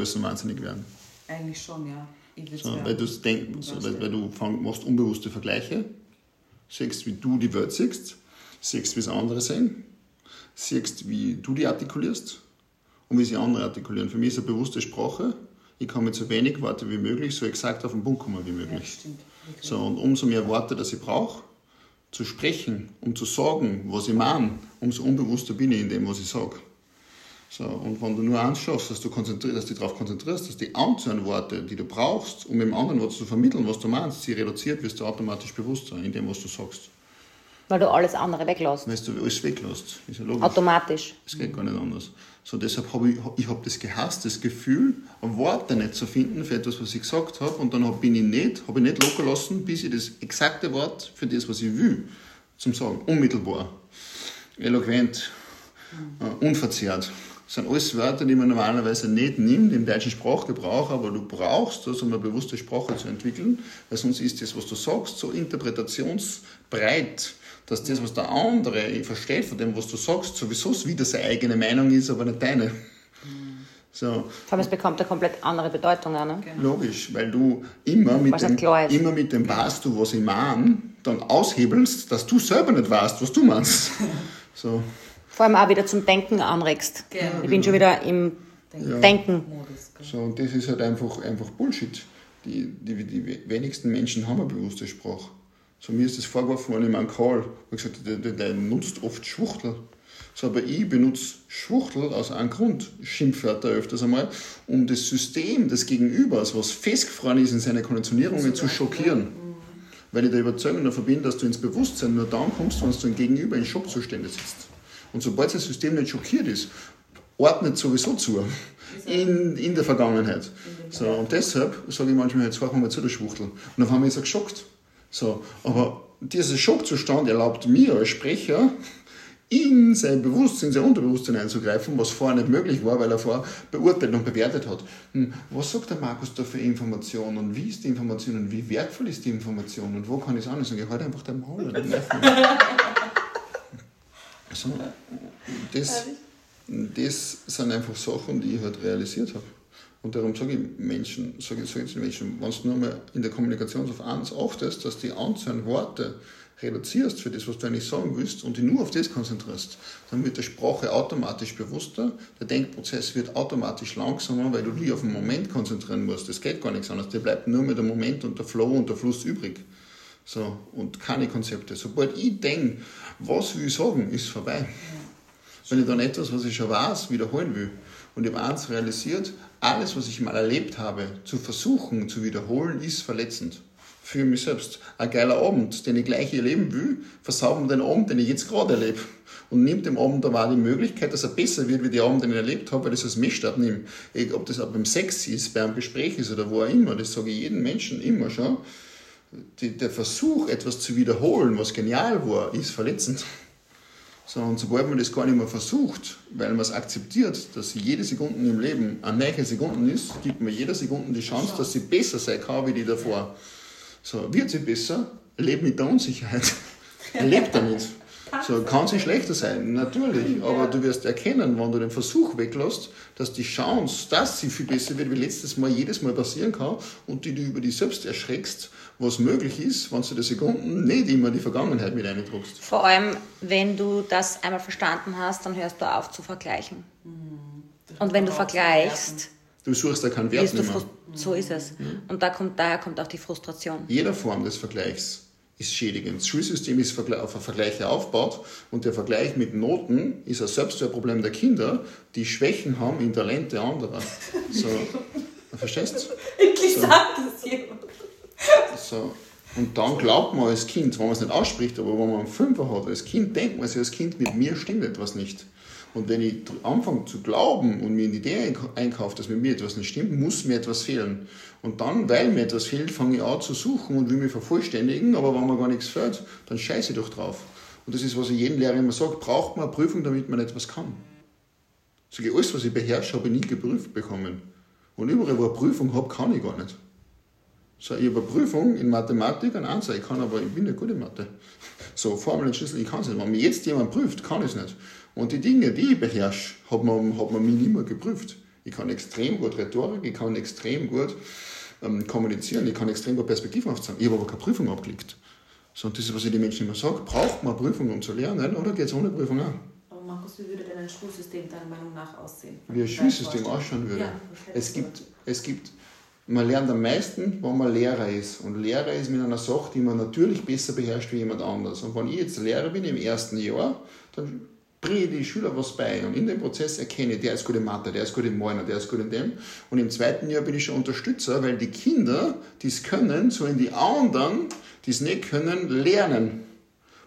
müssen wahnsinnig werden. Eigentlich schon, ja. So, weil, denk, so, weil, weil, du fang, machst unbewusste Vergleiche, siehst, wie du die Welt siehst, siehst, wie es andere sehen, siehst, wie du die artikulierst und wie sie andere artikulieren. Für mich ist eine bewusste Sprache, ich kann mit so wenig Worte wie möglich so exakt auf den Punkt kommen wie möglich. Ja, so, und umso mehr Worte, dass ich brauche, zu sprechen, um zu sagen, was ich meine, umso unbewusster bin ich in dem, was ich sage. So, und wenn du nur eins schaffst, dass du, konzentrierst, dass du dich darauf konzentrierst, dass die einzelnen Worte, die du brauchst, um im anderen Wort zu vermitteln, was du meinst, sie reduziert, wirst du automatisch bewusster in dem, was du sagst. Weil du alles andere weglässt. Weil du alles weglässt. Ist ja logisch. Automatisch. Es geht gar nicht anders. So, deshalb habe ich, ich hab das gehasst, das Gefühl, Worte nicht zu finden für etwas, was ich gesagt habe. Und dann hab, bin ich nicht, habe ich nicht locker lassen, bis ich das exakte Wort für das, was ich will, zum Sagen, unmittelbar, eloquent, äh, unverzerrt. Das sind alles Wörter, die man normalerweise nicht nimmt im deutschen Sprachgebrauch, aber du brauchst das, um eine bewusste Sprache zu entwickeln, weil sonst ist das, was du sagst, so interpretationsbreit, dass das, was der andere versteht von dem, was du sagst, sowieso wieder seine eigene Meinung ist, aber nicht deine. So. Vor allem, es bekommt eine komplett andere Bedeutung. Ne? Genau. Logisch, weil du immer mit, dem, immer mit dem weißt du, was ich meine, dann aushebelst, dass du selber nicht weißt, was du meinst. So. Vor allem auch wieder zum Denken anregst. Genau. Ich bin schon wieder im ja. Denken. So, und das ist halt einfach, einfach Bullshit. Die, die, die wenigsten Menschen haben eine bewusste Sprache. So, mir ist das vorgeworfen worden in meinem Call. Ich gesagt, der, der, der nutzt oft Schwuchtel. So, aber ich benutze Schwuchtel aus einem Grund, Schimpfwörter öfters einmal, um das System des Gegenübers, was festgefroren ist in seine Konditionierungen, zu schockieren. Weil ich der Überzeugung davon bin, dass du ins Bewusstsein nur dann kommst, wenn du ein Gegenüber in Schockzustände sitzt. Und sobald das System nicht schockiert ist, ordnet sowieso zu in, in der Vergangenheit. So, und deshalb sage ich manchmal, jetzt fahren wir mal zu der Schwuchtel. Und dann haben wir jetzt geschockt. So, aber dieser Schockzustand erlaubt mir als Sprecher, in sein Bewusstsein, sein Unterbewusstsein einzugreifen, was vorher nicht möglich war, weil er vorher beurteilt und bewertet hat. Hm, was sagt der Markus da für Informationen und wie ist die Information und wie wertvoll ist die Information und wo kann ich es an? Ich sage, halt einfach dein Maul. Das, das sind einfach Sachen, die ich halt realisiert habe. Und darum sage ich Menschen, sage ich, sage ich den Menschen, wenn du nur mal in der Kommunikation auf eins achtest, dass die einzelnen Worte reduzierst für das, was du eigentlich sagen willst und dich nur auf das konzentrierst, dann wird die Sprache automatisch bewusster, der Denkprozess wird automatisch langsamer, weil du dich auf den Moment konzentrieren musst. Das geht gar nichts anderes. Dir bleibt nur mehr der Moment und der Flow und der Fluss übrig. So, und keine Konzepte. Sobald ich denke, was will ich sagen, ist vorbei. Wenn ich dann etwas, was ich schon weiß, wiederholen will, und ich habe eins realisiert, alles, was ich mal erlebt habe, zu versuchen, zu wiederholen, ist verletzend. Für mich selbst. Ein geiler Abend, den ich gleich erleben will, versauben den Abend, den ich jetzt gerade erlebe. Und nimmt dem Abend aber auch die Möglichkeit, dass er besser wird, wie der Abend, den ich erlebt habe, weil ich das als Messstab nehme. Ob das auch beim Sex ist, beim Gespräch ist oder wo auch immer, das sage ich jedem Menschen immer schon. Die, der Versuch, etwas zu wiederholen, was genial war, ist verletzend. So, und sobald man das gar nicht mehr versucht, weil man es akzeptiert, dass jede Sekunde im Leben eine neue Sekunde ist, gibt man jeder Sekunde die Chance, dass sie besser sein kann wie die davor. So, wird sie besser, lebt mit der Unsicherheit. lebt damit. So, kann sie schlechter sein, natürlich, aber du wirst erkennen, wenn du den Versuch weglässt, dass die Chance, dass sie viel besser wird, wie letztes Mal jedes Mal passieren kann und die du über dich selbst erschreckst, was möglich ist, wenn du die Sekunden nicht immer die Vergangenheit mit eindruckst. Vor allem, wenn du das einmal verstanden hast, dann hörst du auf zu vergleichen. Mhm. Und wenn du vergleichst, du suchst da keinen Wert mehr. So ist es. Mhm. Und da kommt, daher kommt auch die Frustration. Jeder Form des Vergleichs ist schädigend. Das Schulsystem ist auf Vergleiche aufgebaut und der Vergleich mit Noten ist ein Selbstwertproblem der Kinder, die Schwächen haben in Talente anderer. So, verstehst du? Endlich so. sagt das jemand. So. Und dann glaubt man als Kind, wenn man es nicht ausspricht, aber wenn man einen Fünfer hat, als Kind denkt man sich als Kind, mit mir stimmt etwas nicht. Und wenn ich anfange zu glauben und mir in die Idee einkaufe, dass mit mir etwas nicht stimmt, muss mir etwas fehlen. Und dann, weil mir etwas fehlt, fange ich an zu suchen und will mich vervollständigen, aber wenn mir gar nichts fehlt, dann scheiße ich doch drauf. Und das ist, was ich jedem Lehrer immer sage, braucht man eine Prüfung, damit man etwas kann. Ich, alles, was ich beherrsche, habe ich nie geprüft bekommen. Und überall, wo ich eine Prüfung habe, kann ich gar nicht. So, ich habe eine Prüfung in Mathematik, ein Ansatz, ich kann aber, ich bin nicht gut in Mathe. So, Formeln, Schlüssel, ich kann es nicht. Wenn mir jetzt jemand prüft, kann ich es nicht. Und die Dinge, die ich beherrsche, hat man, hat man mich nicht mehr geprüft. Ich kann extrem gut Rhetorik, ich kann extrem gut ähm, kommunizieren, ich kann extrem gut Perspektiven aufzeigen. Ich habe aber keine Prüfung abgelegt. So, und das ist, was ich den Menschen immer sage. Braucht man Prüfung, um zu lernen, oder geht es ohne Prüfung auch? Aber Markus, wie würde denn ein Schulsystem deiner Meinung nach aussehen? Wie ein Schulsystem ausschauen würde? Ja, es, gibt, es gibt, man lernt am meisten, wenn man Lehrer ist. Und Lehrer ist mit einer Sache, die man natürlich besser beherrscht wie jemand anders. Und wenn ich jetzt Lehrer bin im ersten Jahr, dann bringe die Schüler was bei und in dem Prozess erkenne der ist gut in Mathe, der ist gut in Moiner, der ist gut in dem. Und im zweiten Jahr bin ich schon Unterstützer, weil die Kinder, die es können, sollen die anderen, die es nicht können, lernen.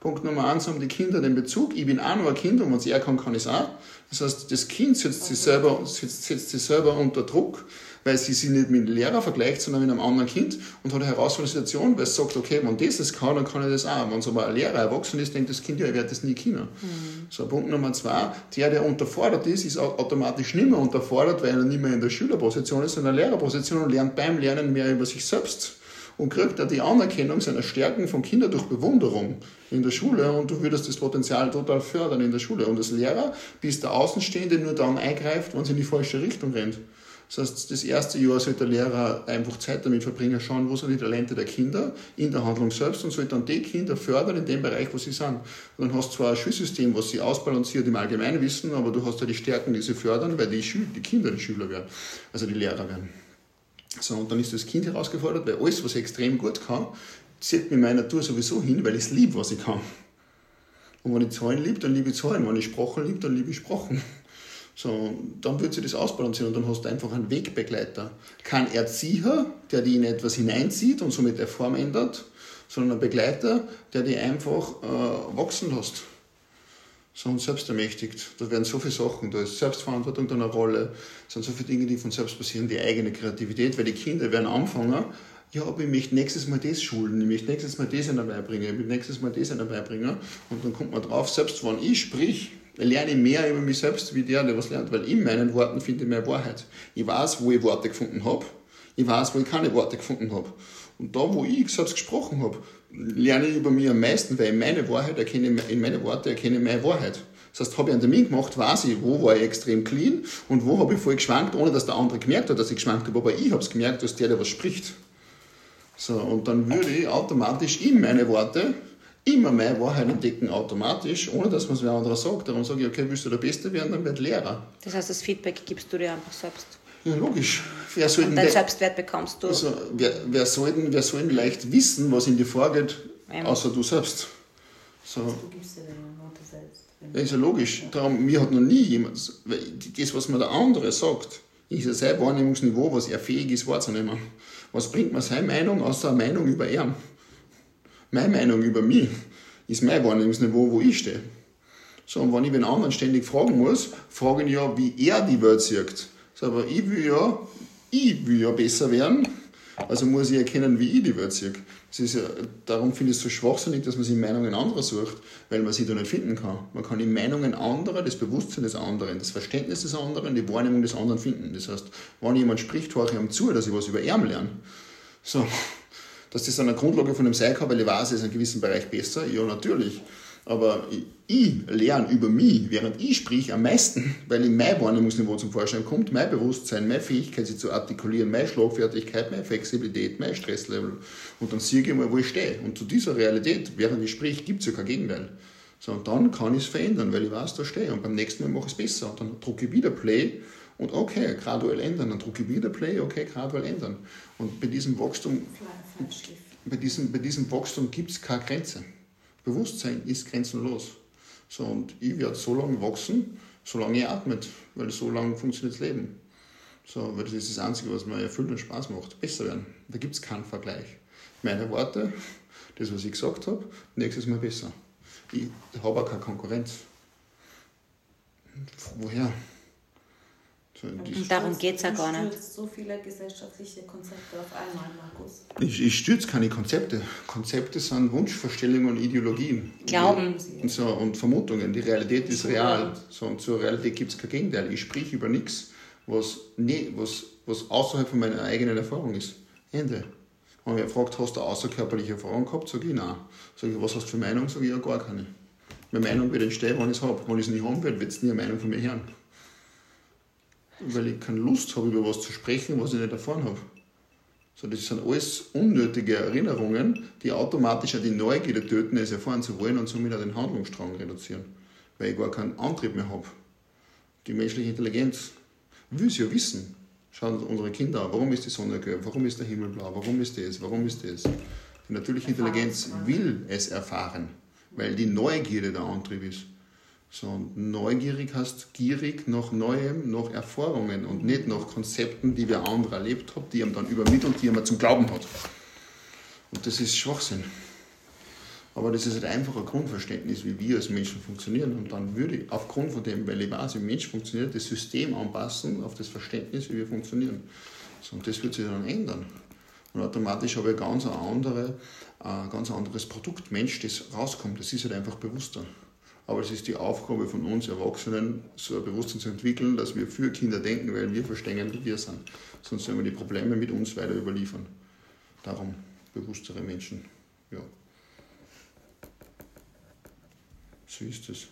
Punkt Nummer eins haben die Kinder den Bezug. Ich bin auch nur ein Kind und wenn es er kann, kann ich es auch. Das heißt, das Kind setzt sich selber, setzt, setzt sich selber unter Druck, weil sie sich nicht mit dem Lehrer vergleicht, sondern mit einem anderen Kind und hat eine herausfordernde Situation, weil es sagt, okay, wenn das das kann, dann kann ich das auch. Wenn es aber ein Lehrer erwachsen ist, denkt das Kind, ja, ich werde das nie können. Mhm. So, Punkt Nummer zwei, der, der unterfordert ist, ist automatisch nicht mehr unterfordert, weil er nicht mehr in der Schülerposition ist, sondern in der Lehrerposition und lernt beim Lernen mehr über sich selbst und kriegt er die Anerkennung seiner Stärken von Kindern durch Bewunderung in der Schule und du würdest das Potenzial total fördern in der Schule. Und als Lehrer bist der Außenstehende nur dann eingreift, wenn es in die falsche Richtung rennt. Das heißt, das erste Jahr sollte der Lehrer einfach Zeit damit verbringen, schauen, wo sind die Talente der Kinder in der Handlung selbst und sollte dann die Kinder fördern in dem Bereich, wo sie sind. Und dann hast du zwar ein Schulsystem, was sie ausbalanciert im Allgemeinwissen, aber du hast ja die Stärken, die sie fördern, weil die, Schül die Kinder die Schüler werden, also die Lehrer werden. So, und dann ist das Kind herausgefordert, weil alles, was ich extrem gut kann, zieht mir meine Natur sowieso hin, weil ich es liebe, was ich kann. Und wenn ich Zahlen liebe, dann liebe ich Zahlen. Wenn ich Sprachen liebe, dann liebe ich Sprachen. So, dann wird sich das ausbalancieren und dann hast du einfach einen Wegbegleiter. Kein Erzieher, der dich in etwas hineinzieht und somit eine Form ändert, sondern ein Begleiter, der dich einfach äh, wachsen lässt sondern selbst ermächtigt. Da werden so viele Sachen, da ist Selbstverantwortung dann eine Rolle, es sind so viele Dinge, die von selbst passieren, die eigene Kreativität, weil die Kinder werden anfangen, ja, aber ich möchte nächstes Mal das schulen, ich möchte nächstes Mal das einer beibringen, ich möchte nächstes Mal das einer beibringen und dann kommt man drauf, selbst wenn ich sprich, lerne ich mehr über mich selbst, wie der, der was lernt, weil in meinen Worten finde ich mehr Wahrheit. Ich weiß, wo ich Worte gefunden habe, ich weiß, wo ich keine Worte gefunden habe. Und da, wo ich selbst gesprochen habe, lerne ich über mich am meisten, weil in meine Wahrheit erkenne, in meine Worte erkenne ich meine Wahrheit. Das heißt, habe ich einen Termin gemacht, weiß ich, wo war ich extrem clean und wo habe ich voll geschwankt, ohne dass der andere gemerkt hat, dass ich geschwankt habe, aber ich habe es gemerkt, dass der, der was spricht. So, und dann würde ich automatisch in meine Worte immer meine Wahrheit entdecken, automatisch, ohne dass man es wer anderer sagt. Darum sage ich, okay, willst du der Beste werden, dann werd Lehrer. Das heißt, das Feedback gibst du dir einfach selbst. Ja, logisch. Wer soll Und deinen Selbstwert bekommst du. Also, wer, wer, soll denn, wer soll denn leicht wissen, was in dir vorgeht, ähm. außer du selbst? So. Du gibst dir deine Worte selbst. Ja, ist ja logisch. Darum, mir hat noch nie jemand, das, was mir der andere sagt, ist ja sein Wahrnehmungsniveau, was er fähig ist wahrzunehmen. Was bringt mir seine Meinung außer eine Meinung über ihn? Meine Meinung über mich ist mein Wahrnehmungsniveau, wo ich stehe. So, und wenn ich den anderen ständig fragen muss, frage ich ja, wie er die Welt sieht. So, aber ich will ja, ich will ja besser werden, also muss ich erkennen, wie ich die Welt sehe. Das ist ja, darum finde ich es so schwachsinnig, dass man sich Meinungen anderer sucht, weil man sie da nicht finden kann. Man kann die Meinungen anderer, das Bewusstsein des anderen, das Verständnis des anderen, die Wahrnehmung des anderen finden. Das heißt, wenn jemand spricht, höre ich ihm zu, dass ich was über ihn lerne. So, dass das eine Grundlage von dem sein kann, weil ich weiß, er ist in einem gewissen Bereich besser, ja natürlich. Aber ich, ich lerne über mich, während ich sprich, am meisten, weil in mein Wahrnehmungsniveau zum Vorschein kommt, mein Bewusstsein, meine Fähigkeit, sich zu artikulieren, meine Schlagfertigkeit, meine Flexibilität, mein Stresslevel. Und dann sehe ich mal, wo ich stehe. Und zu dieser Realität, während ich sprich, gibt es ja kein Gegenteil. So, und dann kann ich es verändern, weil ich weiß, da stehe. Und beim nächsten Mal mache ich es besser. Und dann drucke ich wieder Play und okay, graduell ändern. Dann drucke ich wieder Play, okay, graduell ändern. Und bei diesem Wachstum, bei diesem, bei diesem Wachstum gibt es keine Grenze. Bewusstsein ist grenzenlos. So, und ich werde so lange wachsen, solange ich atmet, weil so lange funktioniert das Leben. So, weil das ist das Einzige, was mir erfüllt und Spaß macht. Besser werden. Da gibt es keinen Vergleich. Meine Worte, das, was ich gesagt habe, nächstes Mal besser. Ich habe auch keine Konkurrenz. Woher? Und darum geht es ja gar nicht. Du so viele gesellschaftliche Konzepte auf einmal, Markus. Ich, ich stütze keine Konzepte. Konzepte sind Wunschvorstellungen und Ideologien. Glauben. Und, so, und Vermutungen. Die Realität ist real. So, und zur Realität gibt es kein Gegenteil. Ich sprich über nichts, was, nee, was, was außerhalb von meiner eigenen Erfahrung ist. Ende. Wenn wer fragt, hast du außerkörperliche Erfahrung gehabt, sage ich nein. Sage ich, was hast du für Meinung? Sage ich, ja, gar keine. Meine Meinung wird entstehen, wenn ich es habe. Wenn ich es nicht haben will, wird es nie eine Meinung von mir hören. Weil ich keine Lust habe, über was zu sprechen, was ich nicht erfahren habe. So, das sind alles unnötige Erinnerungen, die automatisch auch die Neugierde töten, es erfahren zu wollen und somit auch den Handlungsstrang reduzieren, weil ich gar keinen Antrieb mehr habe. Die menschliche Intelligenz will es ja wissen. Schauen unsere Kinder an, warum ist die Sonne gelb, warum ist der Himmel blau, warum ist das, warum ist das. Die natürliche Intelligenz will es erfahren, weil die Neugierde der Antrieb ist. So, neugierig heißt gierig nach Neuem, nach Erfahrungen und nicht nach Konzepten, die wer andere erlebt hat, die ihm dann übermittelt, die er zum Glauben hat. Und das ist Schwachsinn. Aber das ist halt einfach ein Grundverständnis, wie wir als Menschen funktionieren. Und dann würde ich aufgrund von dem, weil ich weiß, wie ein Mensch funktioniert, das System anpassen auf das Verständnis, wie wir funktionieren. So, und das wird sich dann ändern. Und automatisch habe ich ein ganz, andere, ein ganz anderes Produkt, Mensch, das rauskommt. Das ist halt einfach bewusster. Aber es ist die Aufgabe von uns Erwachsenen, so ein Bewusstsein zu entwickeln, dass wir für Kinder denken, weil wir verstehen, wie wir sind. Sonst werden wir die Probleme mit uns weiter überliefern. Darum bewusstere Menschen. Ja. So ist es.